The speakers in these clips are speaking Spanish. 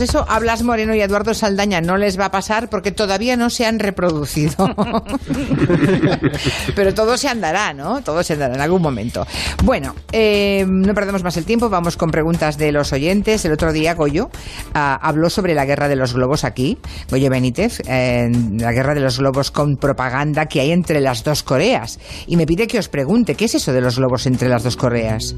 Eso a Blas Moreno y Eduardo Saldaña no les va a pasar porque todavía no se han reproducido. Pero todo se andará, ¿no? Todo se andará en algún momento. Bueno, eh, no perdemos más el tiempo, vamos con preguntas de los oyentes. El otro día Goyo ah, habló sobre la guerra de los globos aquí, Goyo Benítez, eh, la guerra de los globos con propaganda que hay entre las dos Coreas. Y me pide que os pregunte, ¿qué es eso de los globos entre las dos Coreas?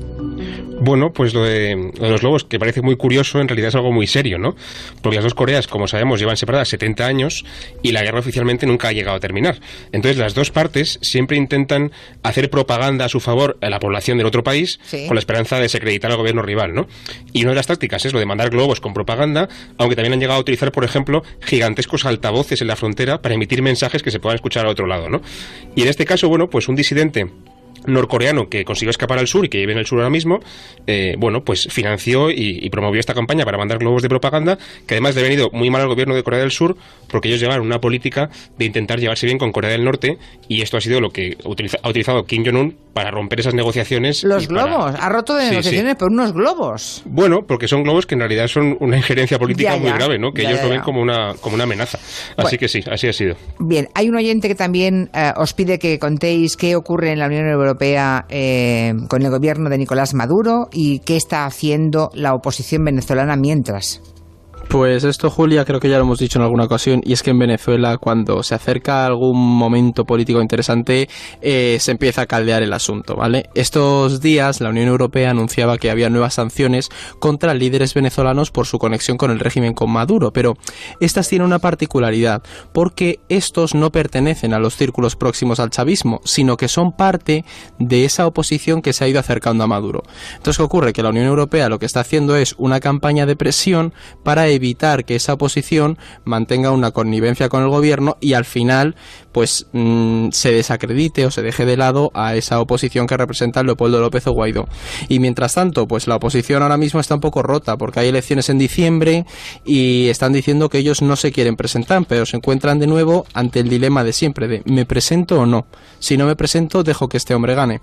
Bueno, pues lo de, lo de los globos, que parece muy curioso, en realidad es algo muy serio, ¿no? Porque las dos Coreas, como sabemos, llevan separadas 70 años y la guerra oficialmente nunca ha llegado a terminar. Entonces, las dos partes siempre intentan hacer propaganda a su favor a la población del otro país Sí. con la esperanza de desacreditar al gobierno rival, ¿no? Y una de las tácticas es lo de mandar globos con propaganda, aunque también han llegado a utilizar, por ejemplo, gigantescos altavoces en la frontera para emitir mensajes que se puedan escuchar al otro lado, ¿no? Y en este caso, bueno, pues un disidente norcoreano que consiguió escapar al sur y que vive en el sur ahora mismo, eh, bueno, pues financió y, promovió esta campaña para mandar globos de propaganda, que además le ha venido muy mal al gobierno de Corea del Sur, porque ellos llevaron una política de intentar llevarse bien con Corea del Norte, y esto ha sido lo que utiliza- ha utilizado Kim Jong-un para romper esas negociaciones. Los para- globos, ha roto de Sí, negociaciones sí. por unos globos. Bueno, porque son globos que en realidad son una injerencia política Ya, muy ya. grave, ¿no? Que Ya, ellos lo ven como una, como una amenaza. Así que sí, así ha sido. Bien, hay un oyente que también eh, os pide que contéis qué ocurre en la Unión Europea eh, con el gobierno de Nicolás Maduro y qué está haciendo la oposición venezolana mientras. Pues esto, Julia, creo que ya lo hemos dicho en alguna ocasión, y es que en Venezuela, cuando se acerca algún momento político interesante, eh, se empieza a caldear el asunto, ¿vale? Estos días, la Unión Europea anunciaba que había nuevas sanciones contra líderes venezolanos por su conexión con el régimen con Maduro, pero estas tienen una particularidad, porque estos no pertenecen a los círculos próximos al chavismo, sino que son parte de esa oposición que se ha ido acercando a Maduro. Entonces, ¿qué ocurre? Que la Unión Europea lo que está haciendo es una campaña de presión para evitar que esa oposición mantenga una connivencia con el gobierno y al final pues mm, se desacredite o se deje de lado a esa oposición que representa Leopoldo López o Guaidó. Y mientras tanto, pues la oposición ahora mismo está un poco rota porque hay elecciones en diciembre y están diciendo que ellos no se quieren presentar, pero se encuentran de nuevo ante el dilema de siempre de ¿me presento o no? Si no me presento, dejo que este hombre gane.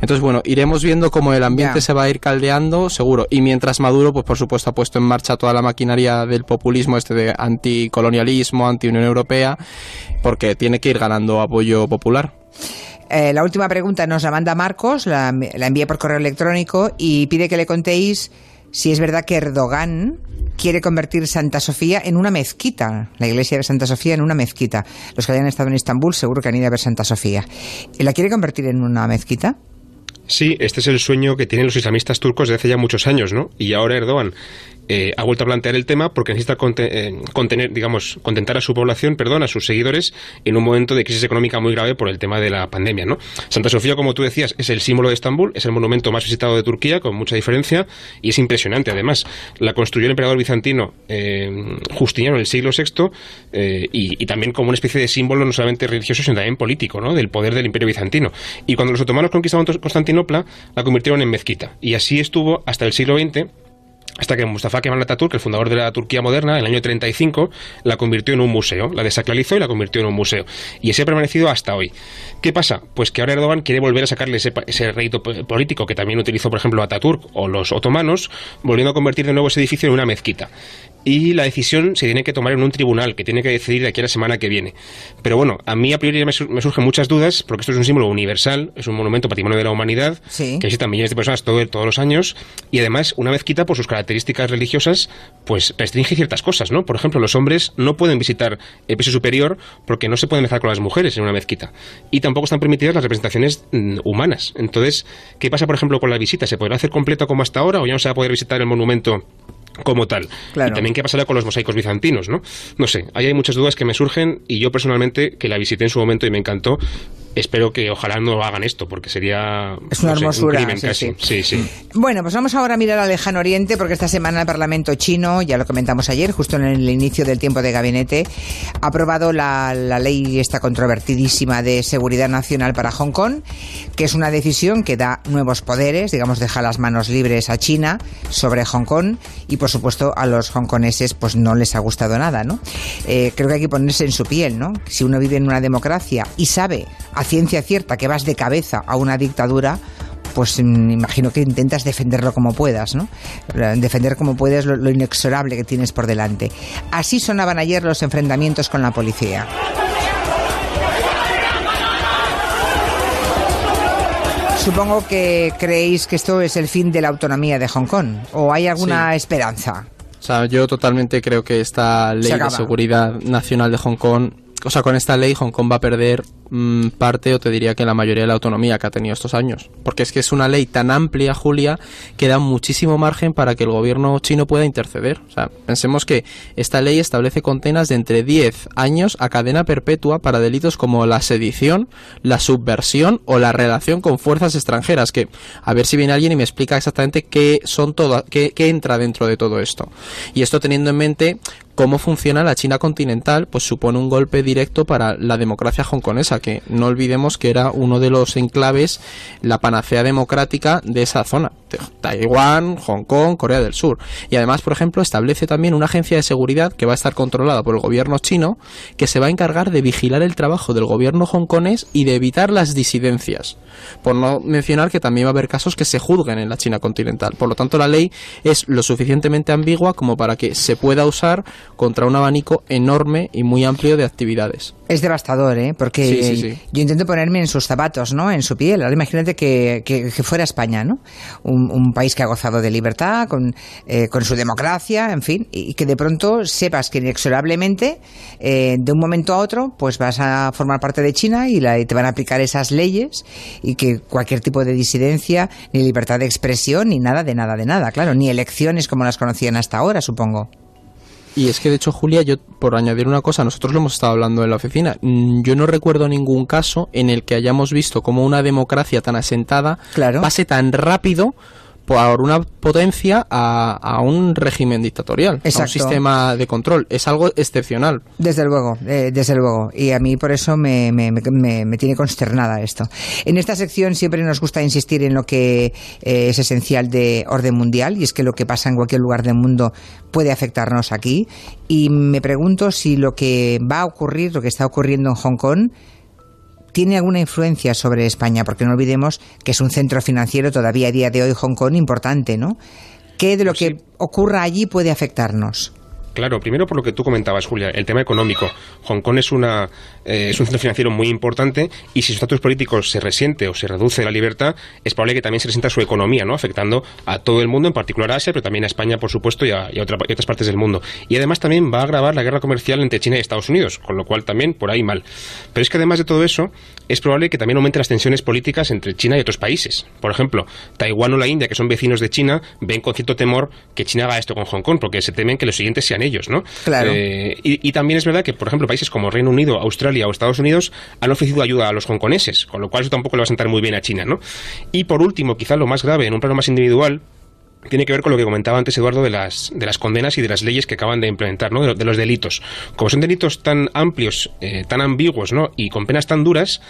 Entonces, bueno, iremos viendo cómo el ambiente se va a ir caldeando, seguro. Y mientras Maduro, pues por supuesto, ha puesto en marcha toda la maquinaria del populismo, este de anticolonialismo, anti-Unión Europea, porque tiene que ir ganando apoyo popular. Eh, la última pregunta nos la manda Marcos, la, la envía por correo electrónico y pide que le contéis si es verdad que Erdogan quiere convertir Santa Sofía en una mezquita, la iglesia de Santa Sofía en una mezquita. Los que hayan estado en Estambul seguro que han ido a ver Santa Sofía. ¿La quiere convertir en una mezquita? Sí, este es el sueño que tienen los islamistas turcos desde hace ya muchos años, ¿no? Y ahora Erdogan eh, ha vuelto a plantear el tema porque necesita eh, contener, digamos, contentar a su población, perdón, a sus seguidores en un momento de crisis económica muy grave por el tema de la pandemia, ¿no? Santa Sofía, como tú decías, es el símbolo de Estambul, es el monumento más visitado de Turquía, con mucha diferencia, y es impresionante, además. La construyó el emperador bizantino eh, Justiniano en el siglo VI y, y también como una especie de símbolo no solamente religioso, sino también político, ¿no? Del poder del imperio bizantino. Y cuando los otomanos conquistaron Constantinopla, la convirtieron en mezquita. Y así estuvo hasta el siglo XX hasta que Mustafa Kemal Atatürk, el fundador de la Turquía moderna, en el año 35, la convirtió en un museo, la desacralizó y la convirtió en un museo. Y ese ha permanecido hasta hoy. ¿Qué pasa? Pues que ahora Erdogan quiere volver a sacarle ese, ese político que también utilizó, por ejemplo, Atatürk o los otomanos, volviendo a convertir de nuevo ese edificio en una mezquita. Y la decisión se tiene que tomar en un tribunal, que tiene que decidir de aquí a la semana que viene. Pero bueno, a mí a priori me, sur- me surgen muchas dudas, porque esto es un símbolo universal, es un monumento patrimonio de la humanidad, Sí. que visitan millones de personas todo- todos los años, y además una mezquita, por sus características religiosas, pues restringe ciertas cosas, ¿no? Por ejemplo, los hombres no pueden visitar el piso superior porque no se pueden mezclar con las mujeres en una mezquita. Y tampoco están permitidas las representaciones mm, humanas. Entonces, ¿qué pasa, por ejemplo, con la visita? ¿Se podrá hacer completa como hasta ahora o ya no se va a poder visitar el monumento? Como tal. Claro. Y también qué pasará con los mosaicos bizantinos, ¿no? No sé, ahí hay muchas dudas que me surgen y yo personalmente, que la visité en su momento y me encantó, espero que ojalá no hagan esto, porque sería Es una no sé, un hermosura, crimen sí, casi. sí. sí, sí. Bueno, pues vamos ahora a mirar al lejano oriente porque esta semana el Parlamento chino, ya lo comentamos ayer, justo en el inicio del tiempo de gabinete, ha aprobado la, la ley esta controvertidísima de seguridad nacional para Hong Kong, que es una decisión que da nuevos poderes, digamos, deja las manos libres a China sobre Hong Kong y por supuesto a los hongkoneses pues no les ha gustado nada, ¿no? Eh, creo que hay que ponerse en su piel, ¿no? Si uno vive en una democracia y sabe ciencia cierta que vas de cabeza a una dictadura, pues mm, imagino que intentas defenderlo como puedas, ¿no? Defender como puedas lo inexorable que tienes por delante. Así sonaban ayer los enfrentamientos con la policía. Supongo que creéis que esto es el fin de la autonomía de Hong Kong. ¿O hay alguna esperanza? O sea, yo totalmente creo que esta ley de seguridad nacional de Hong Kong, o sea, con esta ley Hong Kong va a perder Mm, parte o te diría que la mayoría de la autonomía que ha tenido estos años. Porque es que es una ley tan amplia, Julia, que da muchísimo margen para que el gobierno chino pueda interceder. O sea, pensemos que esta ley establece condenas de entre 10 años a cadena perpetua para delitos como la sedición, la subversión o la relación con fuerzas extranjeras. Que a ver si viene alguien y me explica exactamente qué son todo, qué, qué entra dentro de todo esto. Y esto teniendo en mente cómo funciona la China continental, pues supone un golpe directo para la democracia hongkonesa que no olvidemos que era uno de los enclaves, la panacea democrática de esa zona, Taiwán, Hong Kong, Corea del Sur. Y además, por ejemplo, establece también una agencia de seguridad que va a estar controlada por el gobierno chino, que se va a encargar de vigilar el trabajo del gobierno hongkonés y de evitar las disidencias. Por no mencionar que también va a haber casos que se juzguen en la China continental. Por lo tanto, la ley es lo suficientemente ambigua como para que se pueda usar contra un abanico enorme y muy amplio de actividades. Es devastador, ¿eh? Porque yo intento ponerme en sus zapatos, ¿no? En su piel. Ahora imagínate que, que, fuera España, ¿no? Un, país que ha gozado de libertad, con, eh, con su democracia, en fin, y que de pronto sepas que inexorablemente, eh, de un momento a otro, pues vas a formar parte de China y, la, y te van a aplicar esas leyes y que cualquier tipo de disidencia, ni libertad de expresión, ni nada de nada de nada, claro, ni elecciones como las conocían hasta ahora, supongo. Y es que de hecho, Julia, yo por añadir una cosa, nosotros lo hemos estado hablando en la oficina. Mm, yo no recuerdo ningún caso en el que hayamos visto como una democracia tan asentada pase tan rápido por una potencia a, un régimen dictatorial, a un sistema de control. Es algo excepcional. Desde luego, eh, desde luego. Y a mí por eso me, me, me, tiene consternada esto. En esta sección siempre nos gusta insistir en lo que eh, es esencial de orden mundial y es que lo que pasa en cualquier lugar del mundo puede afectarnos aquí. Y me pregunto si lo que va a ocurrir, lo que está ocurriendo en Hong Kong, tiene alguna influencia sobre España, porque no olvidemos que es un centro financiero todavía a día de hoy Hong Kong importante, ¿no? ¿Qué de lo pues que ocurra allí puede afectarnos? Claro, primero por lo que tú comentabas, Julia, el tema económico. Hong Kong es, una, eh, es un centro financiero muy importante y si su estatus político se resiente o se reduce la libertad, es probable que también se resienta su economía, ¿no? afectando a todo el mundo, en particular a Asia, pero también a España, por supuesto, y a, otras partes del mundo. Y además también va a agravar la guerra comercial entre China y Estados Unidos, con lo cual también por ahí mal. Pero es que además de todo eso, es probable que también aumenten las tensiones políticas entre China y otros países. Por ejemplo, Taiwán o la India, que son vecinos de China, ven con cierto temor que China haga esto con Hong Kong, porque se temen que los siguientes sean ellos, ¿no? Claro. Eh, y, también es verdad que, por ejemplo, países como Reino Unido, Australia o Estados Unidos han ofrecido ayuda a los hongkoneses, con lo cual eso tampoco le va a sentar muy bien a China, ¿no? Y por último, quizá lo más grave, en un plano más individual, tiene que ver con lo que comentaba antes Eduardo de las, de las condenas y de las leyes que acaban de implementar, ¿no? de, los delitos. Como son delitos tan amplios, eh, tan ambiguos ¿no? y con penas tan duras,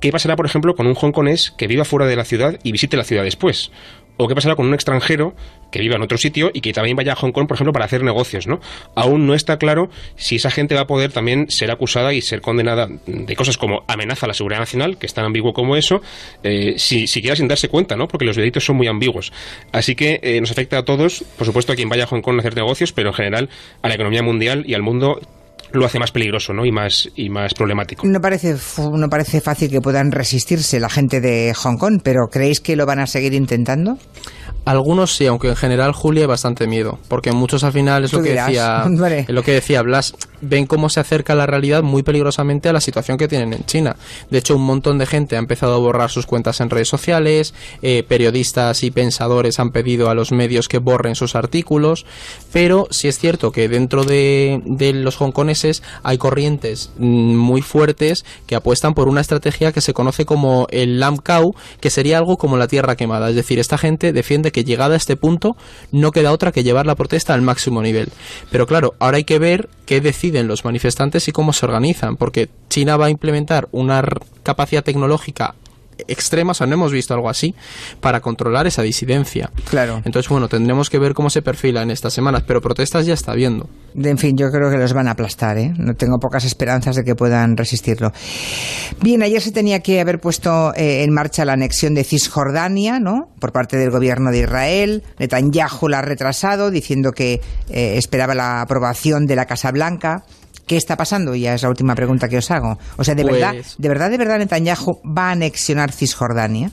¿qué pasará, por ejemplo, con un hongkonés que viva fuera de la ciudad y visite la ciudad después? O qué pasará con un extranjero que viva en otro sitio y que también vaya a Hong Kong, por ejemplo, para hacer negocios, ¿no? Aún no está claro si esa gente va a poder también ser acusada y ser condenada de cosas como amenaza a la seguridad nacional, que es tan ambiguo como eso, eh, si, siquiera sin darse cuenta, ¿no? Porque los delitos son muy ambiguos. Así que eh, nos afecta a todos, por supuesto a quien vaya a Hong Kong a hacer negocios, pero en general a la economía mundial y al mundo lo hace más peligroso ¿no? y, más, y más problemático. No parece, no parece fácil que puedan resistirse la gente de Hong Kong, pero ¿creéis que lo van a seguir intentando? Algunos sí, aunque en general Julia bastante miedo, porque muchos al final es lo que decía es lo que decía Blas, ven cómo se acerca la realidad muy peligrosamente a la situación que tienen en China. De hecho, un montón de gente ha empezado a borrar sus cuentas en redes sociales, eh, periodistas y pensadores han pedido a los medios que borren sus artículos, pero sí es cierto que dentro de, de los hongkoneses hay corrientes mm, muy fuertes que apuestan por una estrategia que se conoce como el Lam Cow, que sería algo como la tierra quemada, es decir, esta gente defiende que llegada a este punto no queda otra que llevar la protesta al máximo nivel. Pero claro, ahora hay que ver qué deciden los manifestantes y cómo se organizan, porque China va a implementar una capacidad tecnológica extrema, o no hemos visto algo así, para controlar esa disidencia. Claro. Entonces, bueno, tendremos que ver cómo se perfila en estas semanas, pero protestas ya está viendo. En fin, yo creo que los van a aplastar, ¿eh? No tengo pocas esperanzas de que puedan resistirlo. Bien, ayer se tenía que haber puesto eh, en marcha la anexión de Cisjordania, ¿no? Por parte del gobierno de Israel. Netanyahu la ha retrasado, diciendo que eh, esperaba la aprobación de la Casa Blanca. ¿Qué está pasando? Ya es la última pregunta que os hago. O sea, ¿de Pues- verdad, de verdad, de verdad Netanyahu va a anexionar Cisjordania?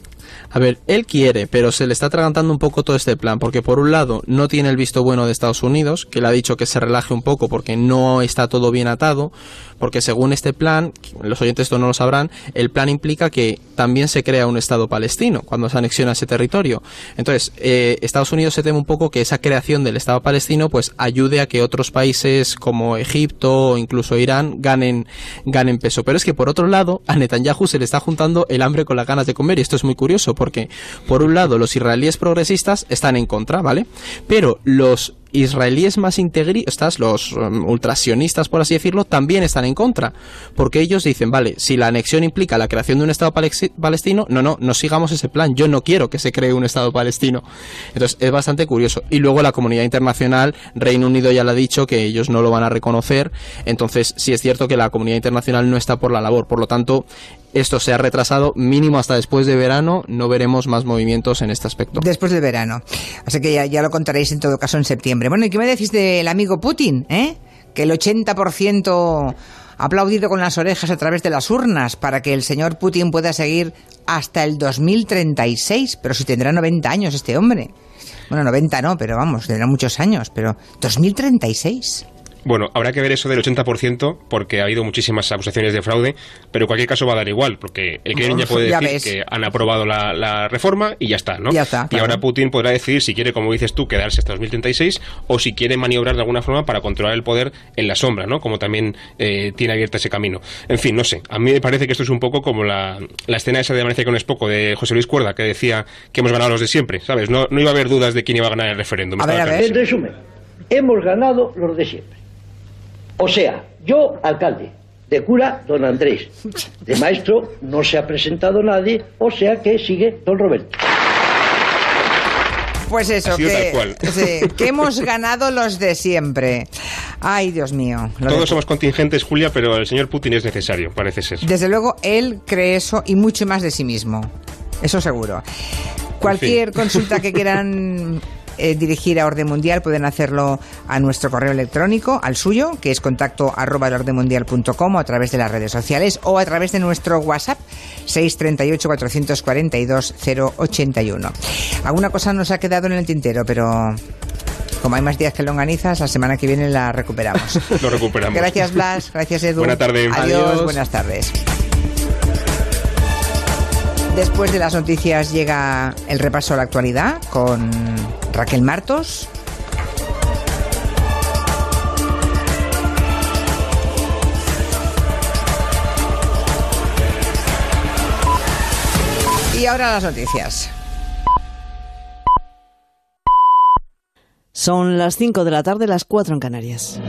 A ver, él quiere, pero se le está atragantando un poco todo este plan, porque por un lado no tiene el visto bueno de Estados Unidos, que le ha dicho que se relaje un poco porque no está todo bien atado, porque según este plan, los oyentes esto no lo sabrán, el plan implica que también se crea un Estado palestino cuando se anexiona ese territorio. Entonces, eh, Estados Unidos se teme un poco que esa creación del Estado palestino pues ayude a que otros países como Egipto o incluso Irán ganen, ganen peso. Pero es que por otro lado, a Netanyahu se le está juntando el hambre con las ganas de comer y esto es muy curioso porque por un lado los israelíes progresistas están en contra, ¿vale? Pero los israelíes más integristas, los um, ultrasionistas, por así decirlo, también están en contra. Porque ellos dicen, vale, si la anexión implica la creación de un Estado palestino, no, no, no sigamos ese plan. Yo no quiero que se cree un Estado palestino. Entonces, es bastante curioso. Y luego la comunidad internacional, Reino Unido ya le ha dicho que ellos no lo van a reconocer. Entonces, sí es cierto que la comunidad internacional no está por la labor. Por lo tanto, esto se ha retrasado mínimo hasta después de verano. No veremos más movimientos en este aspecto. Después del verano. Así que ya lo contaréis en todo caso en septiembre. Bueno, ¿y qué me decís del amigo Putin? ¿eh? Que el 80% ha aplaudido con las orejas a través de las urnas para que el señor Putin pueda seguir hasta el 2036. Pero si tendrá 90 años este hombre. Bueno, 90 no, pero vamos, tendrá muchos años. Pero 2036. Bueno, habrá que ver eso del 80% porque ha habido muchísimas acusaciones de fraude, pero en cualquier caso va a dar igual, porque el Kremlin ya puede decir que han aprobado la, la reforma y ya está, ¿no? Ya está, Y claro. ahora Putin podrá decidir si quiere, como dices tú, quedarse hasta 2036 o si quiere maniobrar de alguna forma para controlar el poder en la sombra, ¿no? Como también eh, tiene abierto ese camino. En fin, no sé. A mí me parece que esto es un poco como la, la escena esa de Amanece con es poco de José Luis Cuerda, que decía que hemos ganado los de siempre, ¿sabes? No, no iba a haber dudas de quién iba a ganar el referéndum. A ver, a ver. En resumen, hemos ganado los de siempre. O sea, yo, alcalde, de cura, don Andrés, de maestro no se ha presentado nadie, o sea que sigue don Roberto. Pues eso, que, sí, hemos ganado los de siempre. Ay, Dios mío. de Todos somos contingentes, Julia, pero el señor Putin es necesario, parece ser. Desde luego, él cree eso y mucho más de sí mismo. Eso seguro. Cualquier consulta que quieran eh, dirigir a Orden Mundial pueden hacerlo a nuestro correo electrónico, al suyo, que es contacto arroba o a través de las redes sociales o a través de nuestro WhatsApp 638 442 081. Alguna cosa nos ha quedado en el tintero, pero como hay más días que longanizas, la semana que viene la recuperamos. Lo recuperamos. Gracias, Blas. Gracias, Edu. Adiós. Adiós. Buenas tardes. Después de las noticias llega el repaso a la actualidad con Raquel Martos. Y ahora las noticias. Son las 5 de la tarde, las 4 en Canarias.